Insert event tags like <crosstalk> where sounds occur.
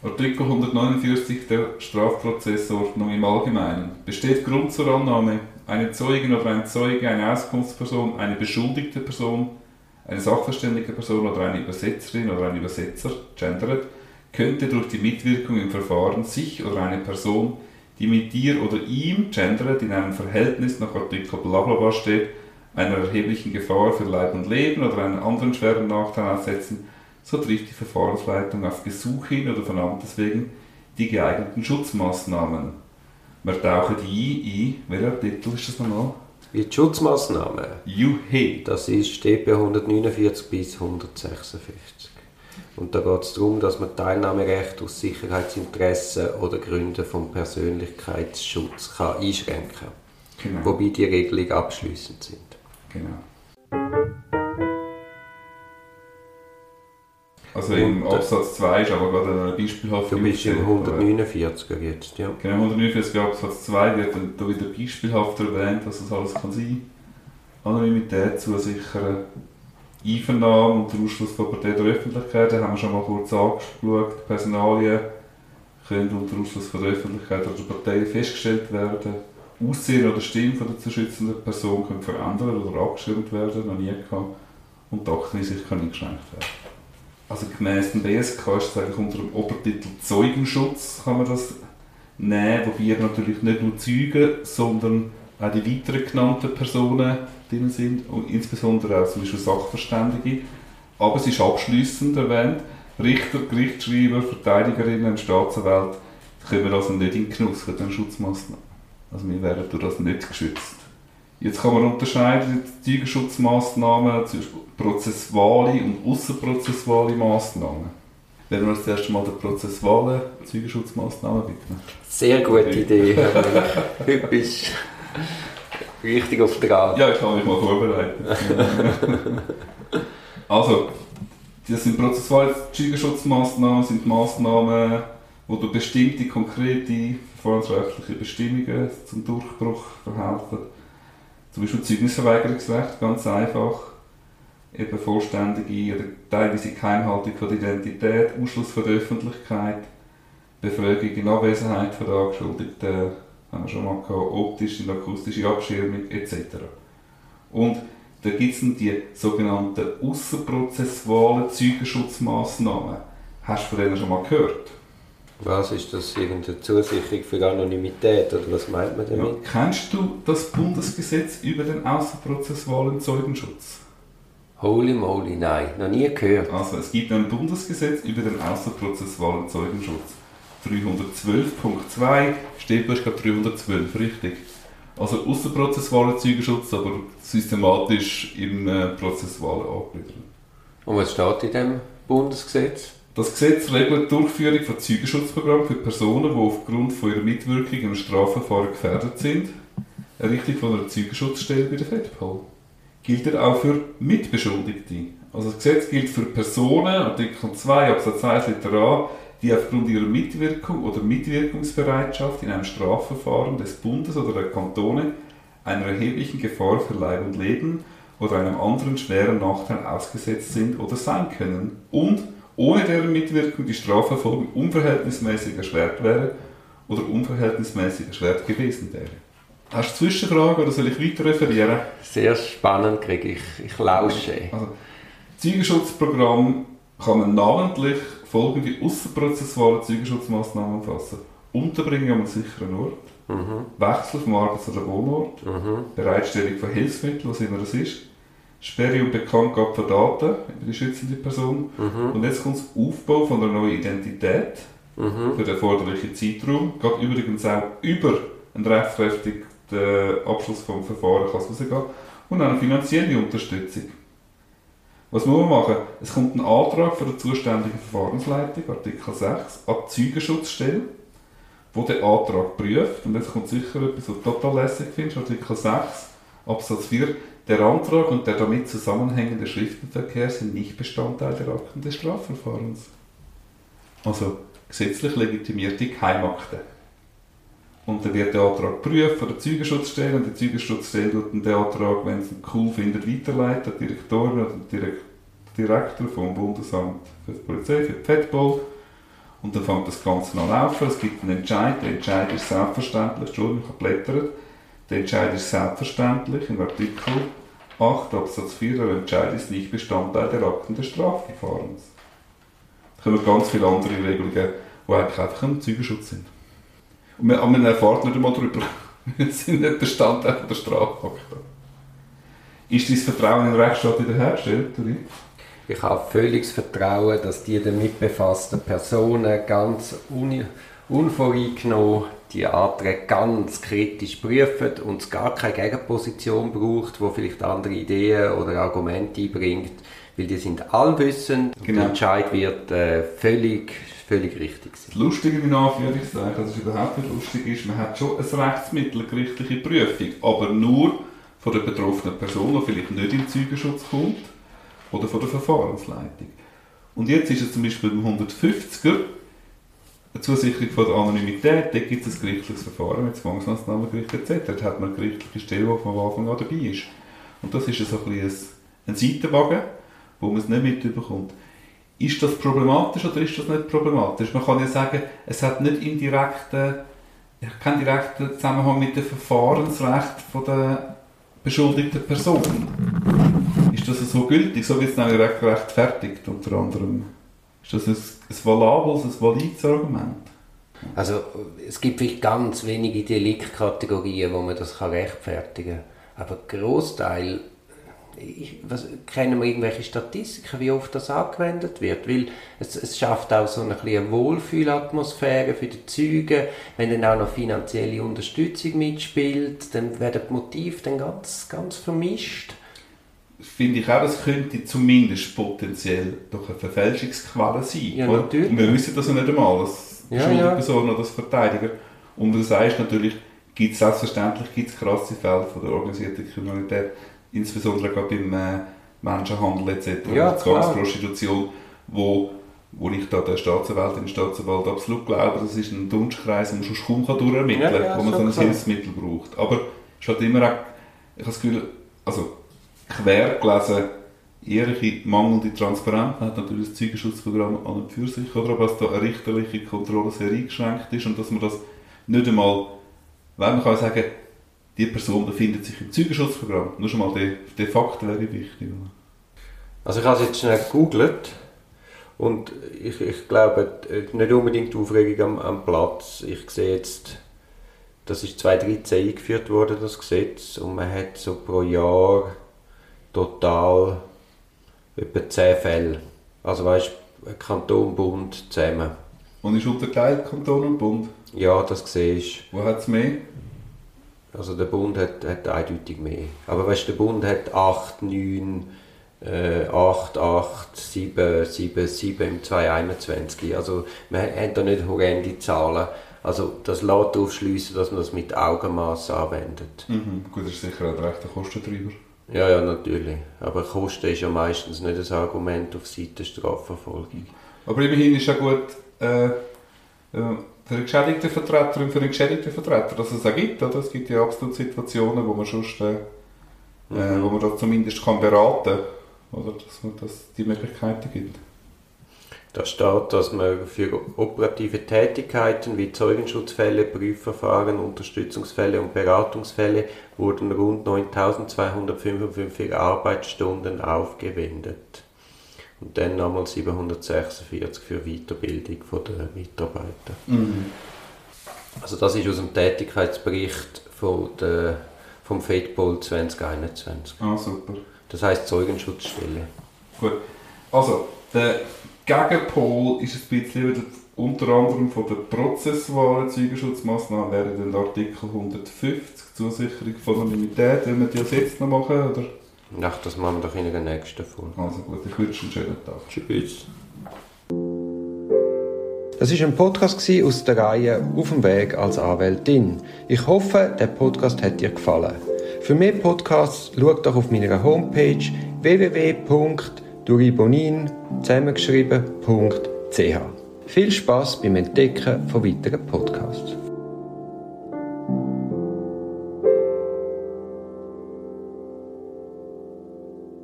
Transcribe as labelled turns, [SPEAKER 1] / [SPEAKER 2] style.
[SPEAKER 1] Artikel 149 der Strafprozessordnung im Allgemeinen. Besteht Grund zur Annahme, eine Zeugin oder ein Zeuge, eine Auskunftsperson, eine beschuldigte Person, eine sachverständige Person oder eine Übersetzerin oder ein Übersetzer, gendert, könnte durch die Mitwirkung im Verfahren sich oder eine Person, die mit dir oder ihm, gendert, in einem Verhältnis nach Artikel blablabla steht, einer erheblichen Gefahr für Leib und Leben oder einen anderen schweren Nachteil aussetzen, so trifft die Verfahrensleitung auf Gesuch hin oder von Amtes wegen die geeigneten Schutzmaßnahmen. Wir tauchen die ein. Welcher Titel ist das nochmal?
[SPEAKER 2] Die Schutzmaßnahmen.
[SPEAKER 1] Juhe.
[SPEAKER 2] Das ist bei 149 bis 156. Und da geht es darum, dass man Teilnahmerecht aus Sicherheitsinteressen oder Gründen vom Persönlichkeitsschutz kann einschränken kann.
[SPEAKER 1] Genau.
[SPEAKER 2] Wobei die Regelungen abschließend sind.
[SPEAKER 1] genau. Also im
[SPEAKER 2] äh,
[SPEAKER 1] Absatz 2 ist aber gerade eine beispielhafte
[SPEAKER 2] Du bist im
[SPEAKER 1] Aufzählung.
[SPEAKER 2] 149er jetzt, ja.
[SPEAKER 1] Genau, 149 Absatz 2 wird dann da wieder beispielhaft erwähnt, was das alles kann sein. Anonymität zusichern, Einvernahme und der Ausschluss von Partei der Öffentlichkeit, da haben wir schon mal kurz angeschaut. Personalien können unter Ausschluss von der Öffentlichkeit oder der Partei festgestellt werden. Aussehen oder Stimme von der zu schützenden Person können verändert oder abgeschirmt werden, noch nie gehabt. Und die Akteneinsicht kann eingeschränkt werden. Also gemäss dem BSK ist es eigentlich unter dem Obertitel Zeugenschutz kann man das nehmen, wobei natürlich nicht nur Zeugen, sondern auch die weiteren genannten Personen drin sind und insbesondere auch zum Beispiel Sachverständige. Aber es ist abschließend erwähnt, Richter, Gerichtsschreiber, Verteidigerinnen und Staatsanwälte kommen also nicht in Genuss von diesen Schutzmaßnahmen. Also wir werden durch das nicht geschützt. Jetzt kann man unterscheiden die Zeugenschutzmaßnahmen zwischen prozessuale und außerprozessuale Maßnahmen. Wenn wir uns zuerst mal den prozessualen Zeugenschutzmaßnahmen widmen.
[SPEAKER 2] Sehr gute Idee. <laughs> Heute bist du richtig auf der Art.
[SPEAKER 1] Ja, ich habe mich mal vorbereitet. also, das sind prozessuale Zeugenschutzmaßnahmen, sind Maßnahmen, wo du bestimmte konkrete verfahrensrechtliche Bestimmungen zum Durchbruch verhelfen. Zum Beispiel Zeugnisverweigerungsrecht, ganz einfach. Eben vollständige oder teilweise Geheimhaltung von der Identität, Ausschluss von der Öffentlichkeit, Befragung in Abwesenheit von der Angeschuldigten, haben wir schon mal gehabt, optische und akustische Abschirmung etc. Und da gibt es die sogenannten außerprozessualen Zeugenschutzmaßnahmen. Hast du von denen schon mal gehört?
[SPEAKER 2] Was ist das? Irgendeine Zusicherung für Anonymität? Oder was meint man
[SPEAKER 1] Ja.
[SPEAKER 2] damit?
[SPEAKER 1] Kennst du das Bundesgesetz über den außerprozessualen Zeugenschutz?
[SPEAKER 2] Holy moly, nein, noch nie gehört.
[SPEAKER 1] Also es gibt ein Bundesgesetz über den außerprozessualen Zeugenschutz. 312.2 steht, du hast gerade 312, richtig. Also außerprozessualer Zeugenschutz, aber systematisch im äh, Prozessualen angegliedert.
[SPEAKER 2] Und was steht in dem Bundesgesetz?
[SPEAKER 1] Das Gesetz regelt die Durchführung von Zeugenschutzprogrammen für Personen, die aufgrund von ihrer Mitwirkung im Strafverfahren gefährdet sind. Errichtung von einer Zeugenschutzstelle bei der FEDPOL. Gilt er auch für Mitbeschuldigte. Also das Gesetz gilt für Personen, Artikel 2 Absatz 1 Liter A, die aufgrund ihrer Mitwirkung oder Mitwirkungsbereitschaft in einem Strafverfahren des Bundes oder der Kantone einer erheblichen Gefahr für Leib und Leben oder einem anderen schweren Nachteil ausgesetzt sind oder sein können und ohne deren Mitwirkung die Strafverfolgung unverhältnismäßig erschwert wäre oder unverhältnismäßig erschwert gewesen wäre. Hast du Zwischenfragen oder soll ich weiter referieren?
[SPEAKER 2] Sehr spannend, krieg ich. Ich lausche.
[SPEAKER 1] Also, Zeugenschutzprogramm kann man namentlich folgende außerprozessuale Zeugenschutzmaßnahmen umfassen. Unterbringung an einem sicheren Ort,
[SPEAKER 2] Mhm.
[SPEAKER 1] Wechsel vom Arbeits- oder Wohnort,
[SPEAKER 2] Mhm.
[SPEAKER 1] Bereitstellung von Hilfsmitteln, was immer das ist, Sperre und Bekanntgabe von Daten über die schützende Person
[SPEAKER 2] Mhm.
[SPEAKER 1] und jetzt kommt das Aufbau von einer neuen Identität
[SPEAKER 2] Mhm.
[SPEAKER 1] für den erforderlichen Zeitraum. Geht übrigens auch über einen rechtskräftigen Abschluss vom Verfahren kann es rausgehen. Und eine finanzielle Unterstützung. Was muss man machen? Es kommt ein Antrag von der zuständigen Verfahrensleitung, Artikel 6, an die Zeugenschutzstelle, wo den Antrag prüft. Und jetzt kommt sicher etwas, was du total lässig findest, Artikel 6, Absatz 4. Der Antrag und der damit zusammenhängende Schriftverkehr sind nicht Bestandteil der Akten des Strafverfahrens. Also gesetzlich legitimierte Geheimakte. Und dann wird der Antrag geprüft von der Zeugenschutzstelle und die Zeugenschutzstelle tut den Antrag, wenn ihn cool findet, weiterleiten die oder den Direk- Direktor vom Bundesamt für die Polizei, für die FEDPOL. Und dann fängt das Ganze an laufen, es gibt einen Entscheid, der Entscheid ist selbstverständlich, Entschuldigung, ich habe blättert, der Entscheid ist selbstverständlich im Artikel 8 Absatz 4, der Entscheid ist nicht Bestandteil der Akten des Strafverfahrens. Da kommen ganz viele andere Regelungen, die eigentlich einfach ein Zeugenschutz sind. Und man, man erfahrt nicht einmal darüber. <laughs> Wir sind nicht Bestandteil der Strafakte. Ist dein Vertrauen in den Rechtsstaat wiederhergestellt, oder?
[SPEAKER 2] Ich habe völliges Vertrauen, dass die damit befassten Personen ganz un unvoreingenommen die Anträge ganz kritisch prüfen und es gar keine Gegenposition braucht, wo vielleicht andere Ideen oder Argumente einbringt, weil die sind allwissend und
[SPEAKER 1] Genau.
[SPEAKER 2] der Entscheid wird äh, völlig, völlig richtig sein.
[SPEAKER 1] Das Lustige in Anführungszeichen, dass es überhaupt nicht lustig ist, man hat schon ein Rechtsmittel, eine gerichtliche Prüfung, aber nur von der betroffenen Person, die vielleicht nicht in den Zeugenschutz kommt, oder von der Verfahrensleitung. Und jetzt ist es zum Beispiel beim 150er eine Zusicherung von der Anonymität, da gibt es ein gerichtliches Verfahren mit Zwangsmaßnahmengericht etc. Da hat man eine gerichtliche Stelle, die von Anfang an dabei ist. Und das ist so ein, ein, ein Seitenwagen, wo man es nicht mitbekommt. Ist das problematisch oder ist das nicht problematisch? Man kann ja sagen, es hat nicht indirekten, keinen direkten Zusammenhang mit dem Verfahrensrecht von der beschuldigten Person. Ist das so gültig? So wird es nämlich recht gerechtfertigt, unter anderem. Ist das ein, ein valables, ein valides Argument?
[SPEAKER 2] Also es gibt vielleicht ganz wenige Deliktkategorien, wo man das kann rechtfertigen kann. Aber Großteil, kennen wir irgendwelche Statistiken, wie oft das angewendet wird? Weil es, es schafft auch so eine, kleine Wohlfühlatmosphäre für die Zeugen. Wenn dann auch noch finanzielle Unterstützung mitspielt, dann werden die Motive dann ganz, ganz vermischt.
[SPEAKER 1] Finde ich auch, das könnte zumindest potenziell doch eine Verfälschungsquelle sein.
[SPEAKER 2] Ja,
[SPEAKER 1] oder?
[SPEAKER 2] natürlich.
[SPEAKER 1] Wir wissen das ja nicht einmal, als
[SPEAKER 2] Ja, ja.
[SPEAKER 1] Person oder als Verteidiger. Und du sagst natürlich, gibt es selbstverständlich gibt's krasse Fälle von der organisierten Kriminalität, insbesondere gerade beim äh, Menschenhandel etc.,
[SPEAKER 2] Ja.
[SPEAKER 1] Zwangsprostitution, wo, wo ich da der Staatsanwältin und Staatsanwalt absolut glaube, das ist ein Dunstkreis, den man sonst kaum kann durchermitteln kann,
[SPEAKER 2] Ja, ja,
[SPEAKER 1] wo man so
[SPEAKER 2] schon
[SPEAKER 1] ein
[SPEAKER 2] klar.
[SPEAKER 1] Hilfsmittel braucht. Aber es ist halt immer auch, ich habe das Gefühl, also quer gelesen, ehrliche mangelnde Transparenz hat natürlich das Zeugenschutzprogramm an und für sich, oder? aber dass da eine richterliche Kontrolle sehr eingeschränkt ist und dass man das nicht einmal, weil man kann sagen, die Person befindet sich im Zeugenschutzprogramm. Nur schon mal der, der Fakt wäre wichtig.
[SPEAKER 2] Also ich habe es jetzt schnell gegoogelt und ich, ich glaube nicht unbedingt die Aufregung am, am Platz. Ich sehe jetzt, das ist 2013 eingeführt worden, das Gesetz, und man hat so pro Jahr total etwa 10 Fälle. Also weißt du, Kanton, Bund zusammen.
[SPEAKER 1] Und ist unterteilt Kanton und Bund.
[SPEAKER 2] Ja, das siehst
[SPEAKER 1] Wo hat es mehr?
[SPEAKER 2] Also der Bund hat, hat eindeutig mehr. Aber weißt du, der Bund hat 8, 9, äh, 8, 8, 7, 7, 7 im 2021. Also wir haben da nicht horrende Zahlen. Also das lässt aufschliessen, dass man das mit Augenmaß anwendet.
[SPEAKER 1] Mhm. Gut, das ist sicher auch der rechte Kostentreiber.
[SPEAKER 2] Ja, ja, natürlich. Aber Kosten ist ja meistens nicht das Argument auf Seite Strafverfolgung.
[SPEAKER 1] Aber immerhin ist ja gut äh, äh, für einen geschädigten Vertreter und für einen geschädigten Vertreter, dass es auch gibt. Oder? Es gibt ja absolut Situationen, wo man sonst, äh, äh, wo man das zumindest kann beraten oder dass man das die Möglichkeiten gibt.
[SPEAKER 2] Da steht, dass man für operative Tätigkeiten wie Zeugenschutzfälle, Prüfverfahren, Unterstützungsfälle und Beratungsfälle wurden rund 9255 Arbeitsstunden aufgewendet. Und dann nochmal 746 für Weiterbildung der Mitarbeiter. Also das ist aus dem Tätigkeitsbericht von der, vom FEDPOL 2021.
[SPEAKER 1] Ah, super.
[SPEAKER 2] Das heißt Zeugenschutzstelle.
[SPEAKER 1] Gut. Also, der Gegenpol ist ein bisschen unter anderem von den prozessualen Zeugenschutzmaßnahmen wäre dann der Artikel 150, Zusicherung von Anonymität. Wollen wir die als jetzt noch machen? Oder?
[SPEAKER 2] Ach, das machen wir doch in der nächsten Folge.
[SPEAKER 1] Also gut, ich wünsche einen schönen Tag.
[SPEAKER 2] Tschüss.
[SPEAKER 3] Das ist ein Podcast aus der Reihe Auf dem Weg als Anwältin. Ich hoffe, der Podcast hat dir gefallen. Für mehr Podcasts schau doch auf meiner Homepage www.duribonin zusammengeschrieben.ch. Viel Spaß beim Entdecken von weiteren Podcasts.